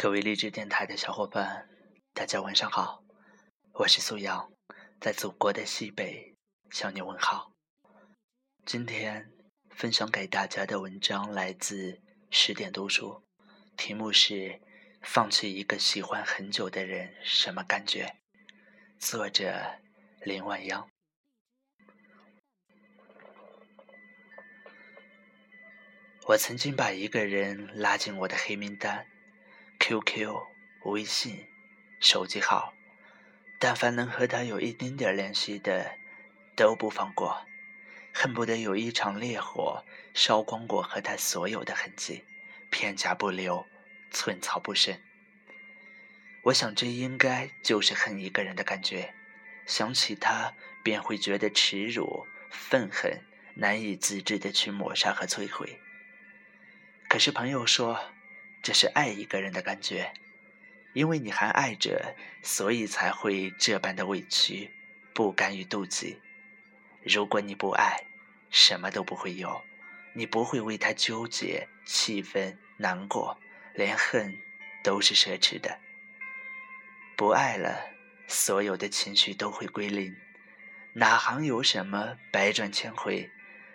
各位励志电台的小伙伴，大家晚上好，我是苏阳，在祖国的西北向你问好。今天分享给大家的文章来自十点读书，题目是“放弃一个喜欢很久的人什么感觉”，作者林万央。我曾经把一个人拉进我的黑名单。QQ、微信、手机号，但凡能和他有一丁点联系的，都不放过，恨不得有一场烈火烧光过和他所有的痕迹，片甲不留，寸草不生。我想，这应该就是恨一个人的感觉，想起他便会觉得耻辱、愤恨，难以自制的去抹杀和摧毁。可是朋友说。这是爱一个人的感觉，因为你还爱着，所以才会这般的委屈，不甘与妒忌。如果你不爱，什么都不会有，你不会为他纠结、气愤、难过，连恨都是奢侈的。不爱了，所有的情绪都会归零，哪还有什么百转千回？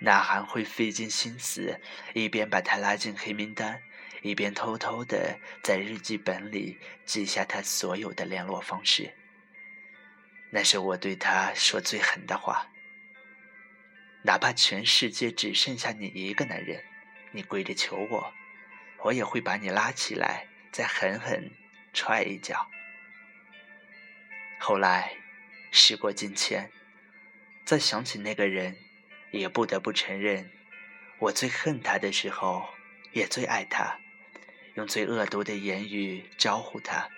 哪还会费尽心思，一边把他拉进黑名单？一边偷偷的在日记本里记下他所有的联络方式。那是我对他说最狠的话。哪怕全世界只剩下你一个男人，你跪着求我，我也会把你拉起来，再狠狠踹一脚。后来，时过境迁，再想起那个人，也不得不承认，我最恨他的时候，也最爱他。用最恶毒的言语招呼他，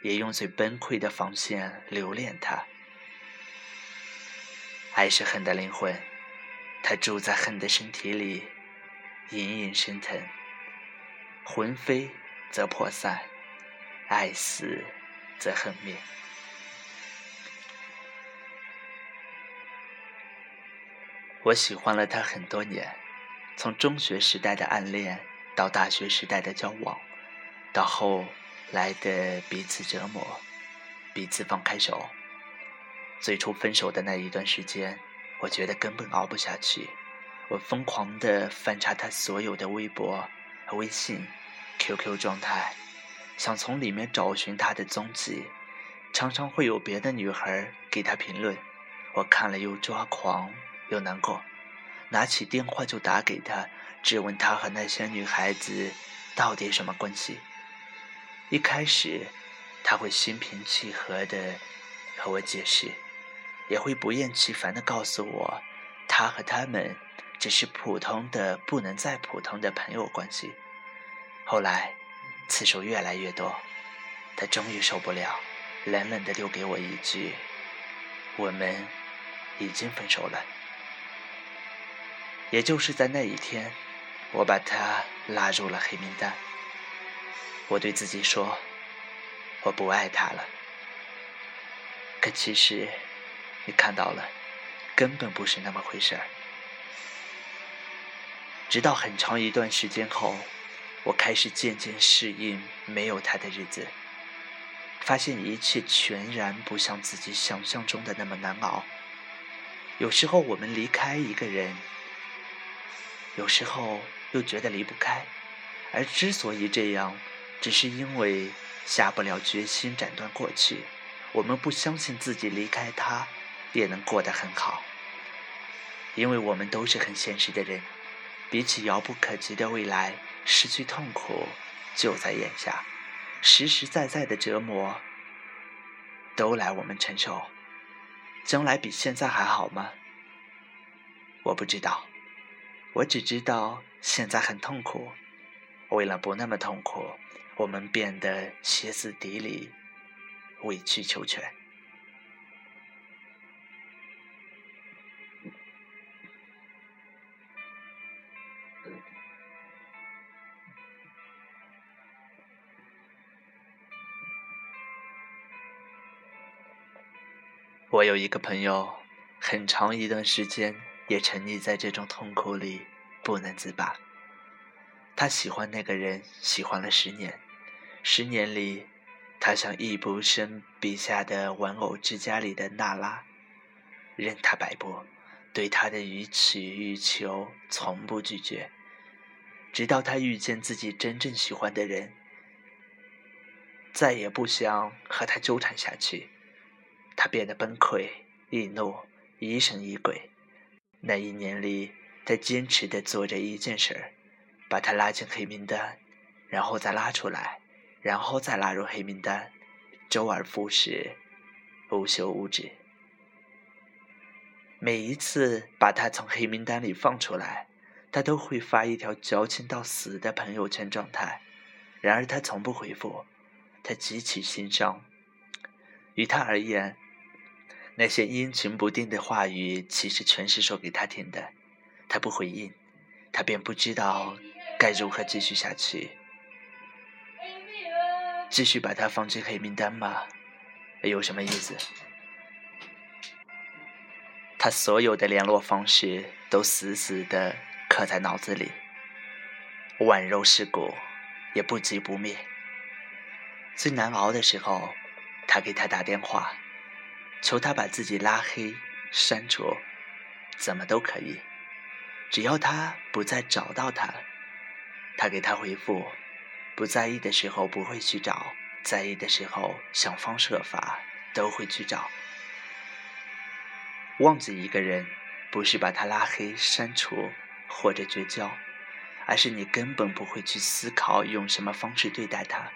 也用最崩溃的防线留恋他。爱是恨的灵魂，它住在恨的身体里，隐隐生疼。魂飞则魄散，爱死则恨灭。我喜欢了他很多年，从中学时代的暗恋。到大学时代的交往，到后来的彼此折磨，彼此放开手。最初分手的那一段时间，我觉得根本熬不下去。我疯狂地翻查他所有的微博、微信、QQ 状态，想从里面找寻他的踪迹。常常会有别的女孩给他评论，我看了又抓狂又难过，拿起电话就打给他。质问他和那些女孩子到底什么关系？一开始他会心平气和的和我解释，也会不厌其烦的告诉我，他和他们只是普通的不能再普通的朋友关系。后来次数越来越多，他终于受不了，冷冷的丢给我一句：“我们已经分手了。”也就是在那一天。我把他拉入了黑名单。我对自己说：“我不爱他了。”可其实，你看到了，根本不是那么回事儿。直到很长一段时间后，我开始渐渐适应没有他的日子，发现一切全然不像自己想象中的那么难熬。有时候我们离开一个人，有时候。又觉得离不开，而之所以这样，只是因为下不了决心斩断过去。我们不相信自己离开他也能过得很好，因为我们都是很现实的人。比起遥不可及的未来，失去痛苦就在眼下，实实在在的折磨都来我们承受。将来比现在还好吗？我不知道。我只知道现在很痛苦，为了不那么痛苦，我们变得歇斯底里、委曲求全。我有一个朋友，很长一段时间。也沉溺在这种痛苦里不能自拔。他喜欢那个人，喜欢了十年，十年里，他像易卜生笔下的玩偶之家里的娜拉，任他摆布，对他的予取予求从不拒绝，直到他遇见自己真正喜欢的人，再也不想和他纠缠下去，他变得崩溃、易怒、疑神疑鬼。那一年里，他坚持的做着一件事儿，把他拉进黑名单，然后再拉出来，然后再拉入黑名单，周而复始，无休无止。每一次把他从黑名单里放出来，他都会发一条矫情到死的朋友圈状态，然而他从不回复，他极其心伤。于他而言。那些阴晴不定的话语，其实全是说给他听的。他不回应，他便不知道该如何继续下去。继续把他放进黑名单吗？有什么意思？他所有的联络方式都死死的刻在脑子里，宛肉蚀骨，也不急不灭。最难熬的时候，他给他打电话。求他把自己拉黑、删除，怎么都可以，只要他不再找到他。他给他回复：不在意的时候不会去找，在意的时候想方设法都会去找。忘记一个人，不是把他拉黑、删除或者绝交，而是你根本不会去思考用什么方式对待他。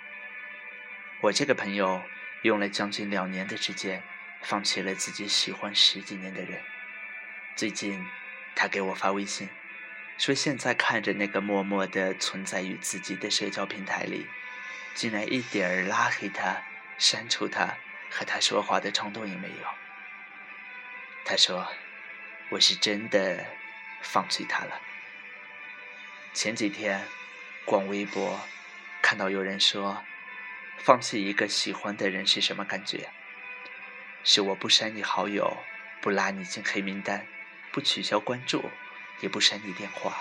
我这个朋友用了将近两年的时间。放弃了自己喜欢十几年的人，最近他给我发微信，说现在看着那个默默的存在于自己的社交平台里，竟然一点儿拉黑他、删除他和他说话的冲动也没有。他说：“我是真的放弃他了。”前几天逛微博，看到有人说，放弃一个喜欢的人是什么感觉？是我不删你好友，不拉你进黑名单，不取消关注，也不删你电话。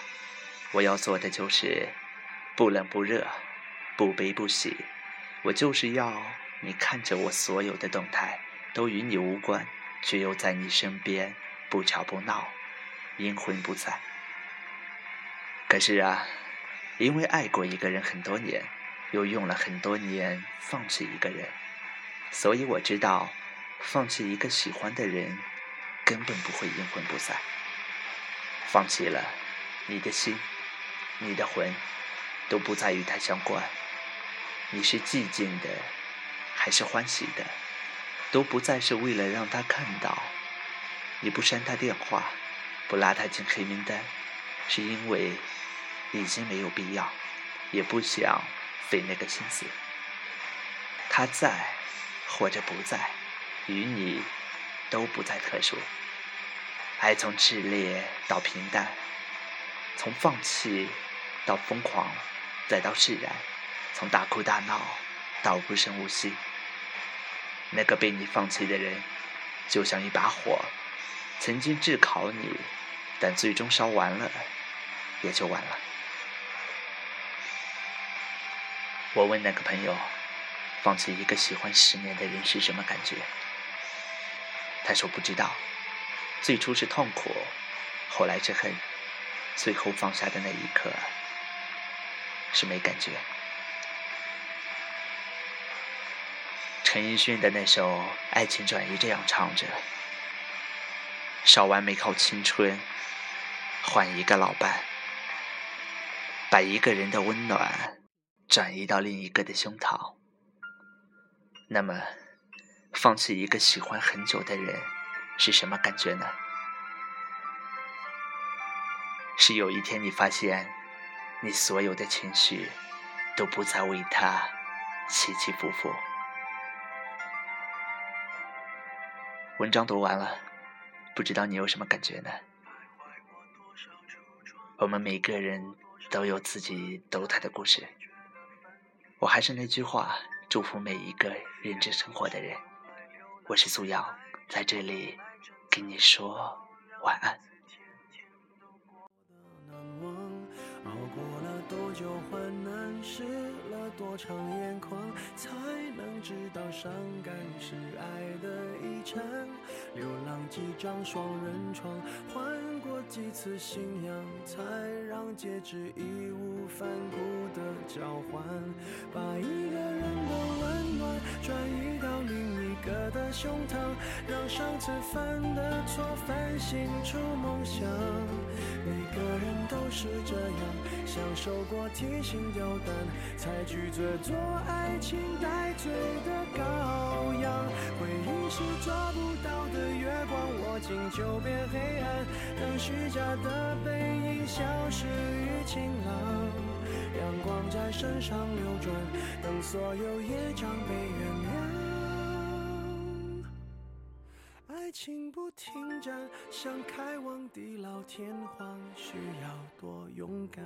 我要做的就是不冷不热，不悲不喜。我就是要你看着我所有的动态，都与你无关，却又在你身边不吵不闹，阴魂不散。可是啊，因为爱过一个人很多年，又用了很多年放弃一个人，所以我知道。放弃一个喜欢的人，根本不会阴魂不散。放弃了，你的心、你的魂，都不再与他相关。你是寂静的，还是欢喜的，都不再是为了让他看到。你不删他电话，不拉他进黑名单，是因为已经没有必要，也不想费那个心思。他在，或者不在。与你都不再特殊，爱从炽烈到平淡，从放弃到疯狂，再到释然，从大哭大闹到无声无息。那个被你放弃的人，就像一把火，曾经炙烤你，但最终烧完了，也就完了。我问那个朋友，放弃一个喜欢十年的人是什么感觉？他说不知道，最初是痛苦，后来是恨，最后放下的那一刻是没感觉。陈奕迅的那首《爱情转移》这样唱着：烧完美靠青春，换一个老伴，把一个人的温暖转移到另一个的胸膛。那么。放弃一个喜欢很久的人是什么感觉呢？是有一天你发现，你所有的情绪都不再为他起起伏伏。文章读完了，不知道你有什么感觉呢？我们每个人都有自己独特的故事。我还是那句话，祝福每一个认真生活的人。我是苏阳，在这里跟你说晚安。熬过了多久患难，湿多长眼眶才能？知道伤感是爱的遗产。流浪几张双人床，换过几次信仰，才让戒指义无反顾的交换。把一个人的温暖转移到另一个的胸膛，让上次犯的错反省出梦想。每个人都是这样，享受过提心吊胆，才拒绝做爱情带罪的羔羊。回忆是抓不到的月光，握紧就变黑暗。等虚假的背影消失于晴朗，阳光在身上流转，等所有业障被原谅。爱情不停站，想开往地老天荒，需要多勇敢。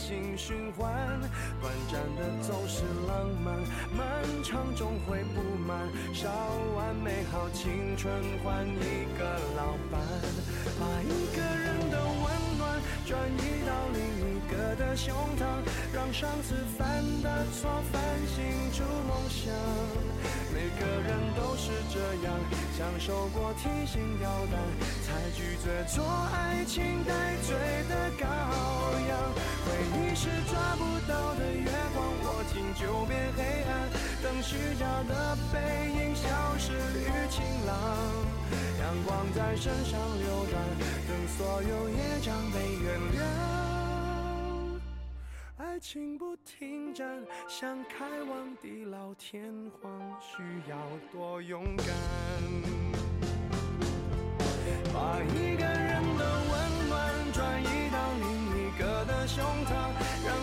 性循环。短暂的总是浪漫，漫长终会不满。烧完美好青春换一个老伴，把一个人的温暖转移到另一个的胸膛，让上次犯的错反省出梦想。每个人都是这样，享受过提心吊胆，才拒绝做爱情带罪的羔。是抓不到的月光，握紧就变黑暗。等虚假的背影消失于晴朗，阳光在身上流转，等所有业障被原谅。爱情不停站，想开往地老天荒，需要多勇敢。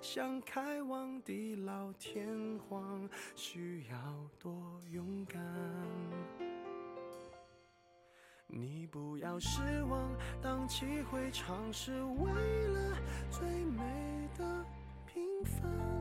想开往地老天荒，需要多勇敢。你不要失望，荡气回肠是为了最美的平凡。